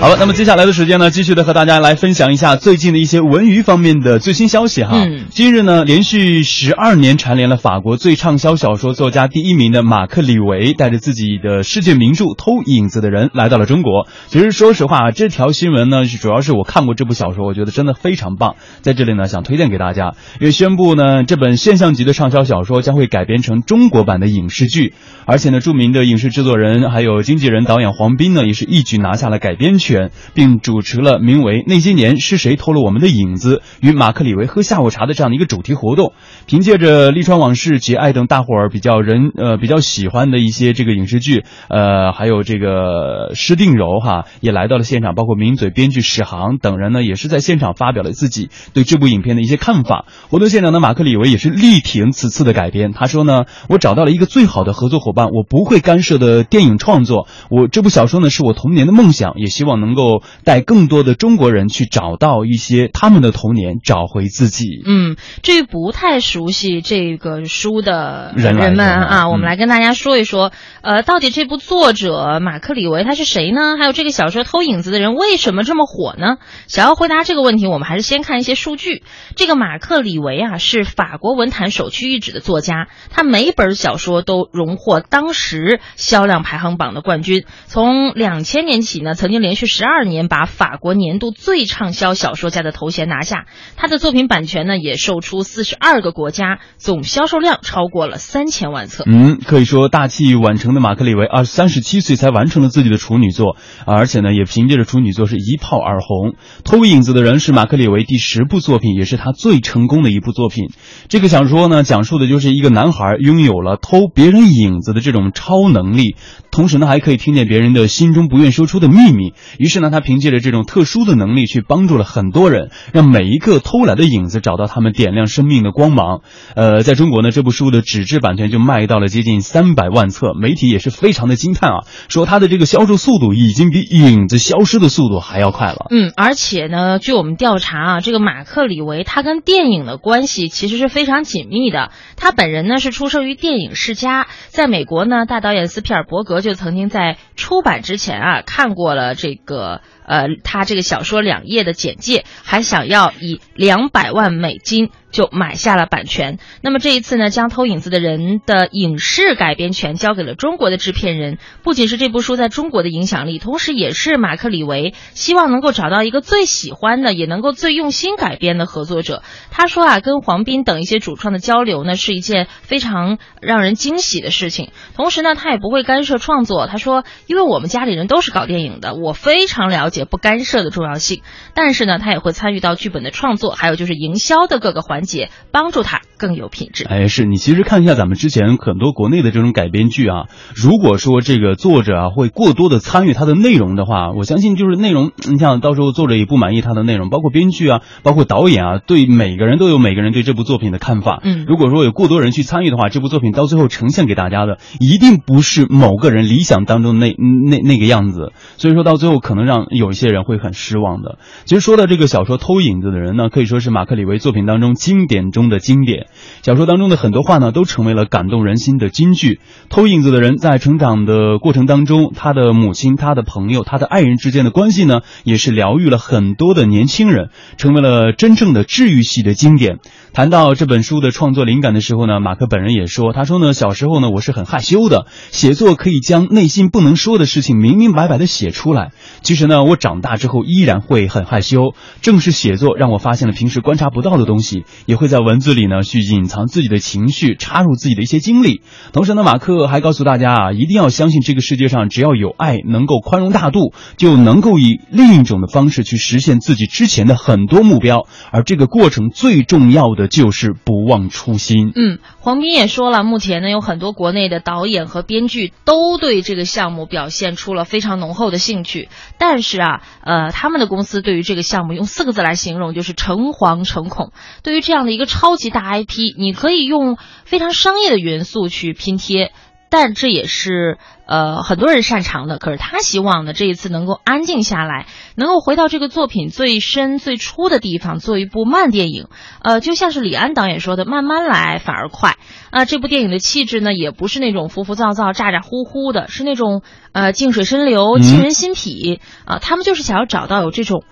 好了，那么接下来的时间呢，继续的和大家来分享一下最近的一些文娱方面的最新消息哈。嗯今日呢，连续十二年蝉联了法国最畅销小说作家第一名的马克·李维，带着自己的世界名著《偷影子的人》来到了中国。其实说实话，这条新闻呢，是主要是我看过这部小说，我觉得真的非常棒，在这里呢想推荐给大家，因为宣布呢，这本现象级的畅销小说将会改编成中国版的影视剧，而且呢，著名的影视制作人还有经纪人、导演黄斌呢，也是一举拿下了改编权，并主持了名为《那些年是谁偷了我们的影子》与马克·李维喝下午茶的这样的一个主题活动。凭借着《利川往事》《节爱》等大伙儿比较人呃比较喜欢的一些这个影视剧，呃，还有这个施定柔哈也来到了现场，包括名嘴编剧史航等人呢，也是在现场发表了自己对这部影片的一些看法。活动现场的马克·李维也是力挺此次的改编，他说呢，我找到了一个最好的合作伙伴，我不会干涉的电影创作。我这部小说呢是我童年的梦想，也希望能够带更多的中国人去找到一些他们的童年，找回自己。嗯，至于不太熟悉这个书的人们啊，嗯我们来跟大家说一说，呃，到底这部作者马克·李维他是谁呢？还有这个小说《偷影子的人》为什么这么火呢？想要回答这个问题，我们还是先看一些数据。这个马克·李维啊，是法国文坛首屈一指的作家，他每一本小说都荣获当时销量排行榜的冠军。从两千年起呢，曾经连续十二年把法国年度最畅销小说家的头衔拿下。他的作品版权呢，也售出四十二个国家，总销售量超过了三千万册。嗯，可以说大器晚成的马克·李维二三十七岁才完成了自己的处女作，而且呢，也凭借着处女作是一炮而红。《偷影子的人》是马克·李维第十部作品，也是他最成功的一部作品。这个小说呢，讲述的就是一个男孩拥有了偷别人影子的这种超能力，同时呢，还可以听见别人的心中不愿说出的秘密。于是呢，他凭借着这种特殊的能力，去帮助了很多人，让每一个偷来的影子找到他们点亮生命的光芒。呃，在中国呢，这部书的纸质版权就卖到了接近三百万册，媒体也是非常的惊叹啊，说它的这个销售速度已经比影子消失的速度还要快了。嗯，而且呢，据我们调查啊，这个马克·李维他跟电影的关系其实是非常紧密的。他本人呢是出生于电影世家，在美国呢，大导演斯皮尔伯格就曾经在出版之前啊看过了这个呃他这个小说两页的简介，还想要以两百万美金。就买下了版权。那么这一次呢，将《偷影子的人》的影视改编权交给了中国的制片人，不仅是这部书在中国的影响力，同时也是马克·李维希望能够找到一个最喜欢的，也能够最用心改编的合作者。他说啊，跟黄斌等一些主创的交流呢，是一件非常让人惊喜的事情。同时呢，他也不会干涉创作。他说，因为我们家里人都是搞电影的，我非非常了解不干涉的重要性。但是呢，他也会参与到剧本的创作，还有就是营销的各个环节，帮助他更有品质。哎，是你其实看一下咱们之前很多国内的这种改编剧啊，如果说这个作者啊会过多的参与它的内容的话，我相信就是内容，你像到时候作者也不满意它的内容，包括编剧啊，包括导演啊，对每个人都有每个人对这部作品的看法。嗯如果说有过多人去参与的话，这部作品到最后呈现给大家的一定不是某个人理想当中的那那那个样子，所以说到最后可能让有一些人会很失望的。其实说到这个小说《偷影子的人》呢，可以说是马克·李维作品当中经典中的经典。小说当中的很多话呢，都成为了感动人心的金句。偷影子的人在成长的过程当中，他的母亲、他的朋友、他的爱人之间的关系呢，也是疗愈了很多的年轻人，成为了真正的治愈系的经典。谈到这本书的创作灵感的时候呢，马克本人也说，他说呢，小时候呢，我是很害羞的，写作可以将内心不能说的事情明明白白的写出来。其实呢，我长大之后依然会很害羞，正是写作让我发现了平时观察不到的东西，也会在文字里呢去隐藏自己的情绪，插入自己的一些经历。同时呢，马克还告诉大家啊，一定要相信这个世界上只要有爱，能够宽容大度，就能够以另一种的方式去实现自己之前的很多目标。而这个过程最重要的就是不忘初心。嗯，黄斌也说了，目前呢有很多国内的导演和编剧都对这个项目表现出了非常浓厚的兴趣，但是啊，呃，他们的公司对于这个项目用四个字来形容，就是诚惶诚恐。对于这样的一个超级大 I 你可以用非常商业的元素去拼贴。但这也是呃很多人擅长的。可是他希望呢，这一次能够安静下来，能够回到这个作品最深最初的地方，做一部慢电影。呃，就像是李安导演说的，慢慢来反而快。啊，这部电影的气质呢，也不是那种浮浮躁躁、咋咋呼呼的，是那种呃静水深流、沁人心脾啊。他们就是想要找到有这种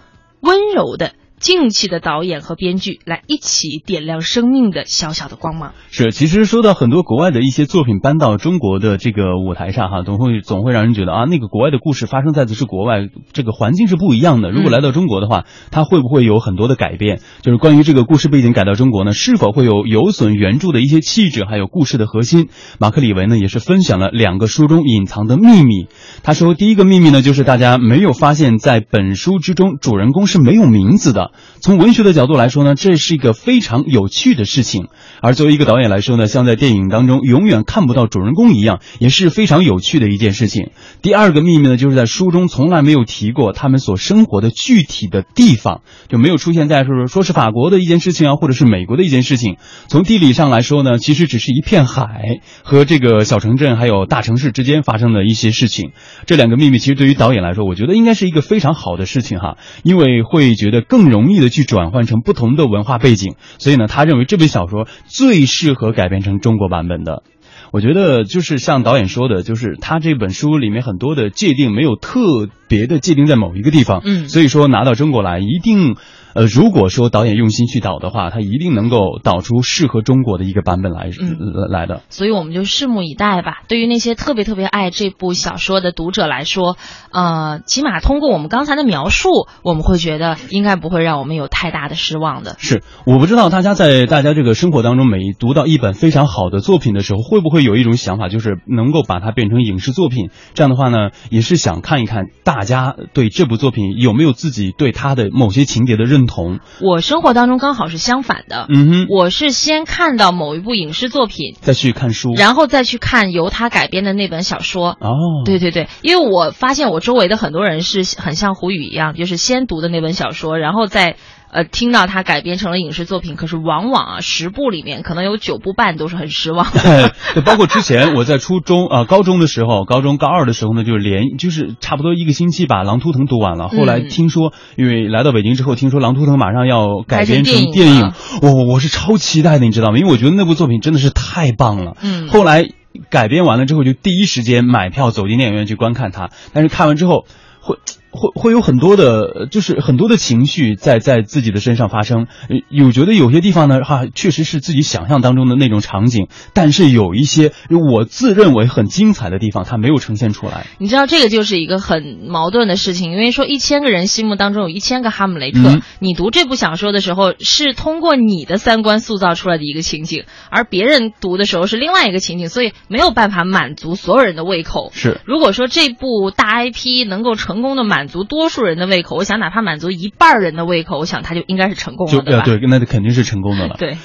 温柔的。静气的导演和编剧来一起点亮生命的小小的光芒。是，其实说到很多国外的一些作品搬到中国的这个舞台上，哈，总会总会让人觉得啊，那个国外的故事发生在的是国外，这个环境是不一样的。如果来到中国的话，它会不会有很多的改变？就是关于这个故事背景改到中国呢，是否会有有损原著的一些气质，还有故事的核心？马克·李维呢，也是分享了两个书中隐藏的秘密。他说，第一个秘密呢，就是大家没有发现，在本书之中，主人公是没有名字的。从文学的角度来说呢，这是一个非常有趣的事情。而作为一个导演来说呢，像在电影当中永远看不到主人公一样，也是非常有趣的一件事情。第二个秘密呢，就是在书中从来没有提过他们所生活的具体的地方，就没有出现在说说是法国的一件事情啊，或者是美国的一件事情。从地理上来说呢，其实只是一片海和这个小城镇还有大城市之间发生的一些事情。这两个秘密其实对于导演来说，我觉得应该是一个非常好的事情哈，因为会觉得更容易的去转换成不同的文化背景。所以呢，他认为这本小说最适合改编成中国版本的。我觉得就是像导演说的，就是他这本书里面很多的界定没有特别的界定在某一个地方，嗯，所以说拿到中国来一定。呃，如果说导演用心去导的话，他一定能够导出适合中国的一个版本来来的。所以我们就拭目以待吧。对于那些特别特别爱这部小说的读者来说，呃，起码通过我们刚才的描述，我们会觉得应该不会让我们有太大的失望的。是，我不知道大家在大家这个生活当中，每读到一本非常好的作品的时候，会不会有一种想法，就是能够把它变成影视作品？这样的话呢，也是想看一看大家对这部作品有没有自己对它的某些情节的认。认同。我生活当中刚好是相反的，嗯哼，我是先看到某一部影视作品，再去看书，然后再去看由他改编的那本小说。哦，对对对，因为我发现我周围的很多人是很像胡宇一样，就是先读的那本小说，然后再。呃，听到它改编成了影视作品，可是往往啊，十部里面可能有九部半都是很失望。对，包括之前我在初中啊、高中的时候，高中高二的时候呢，就是连就是差不多一个星期把《狼图腾》读完了。后来听说，因为来到北京之后，听说《狼图腾》马上要改编成电影，我我是超期待的，你知道吗？因为我觉得那部作品真的是太棒了。嗯。后来改编完了之后，就第一时间买票走进电影院去观看它，但是看完之后会。会会有很多的，就是很多的情绪在在自己的身上发生。有觉得有些地方呢，哈，确实是自己想象当中的那种场景，但是有一些我自认为很精彩的地方，它没有呈现出来。你知道这个就是一个很矛盾的事情，因为说一千个人心目当中有一千个哈姆雷特，你读这部小说的时候是通过你的三观塑造出来的一个情景，而别人读的时候是另外一个情景，所以没有办法满足所有人的胃口。是，如果说这部大 IP 能够成功的满。满足多数人的胃口，我想哪怕满足一半人的胃口，我想他就应该是成功了，对吧？对，那肯定是成功的了。对。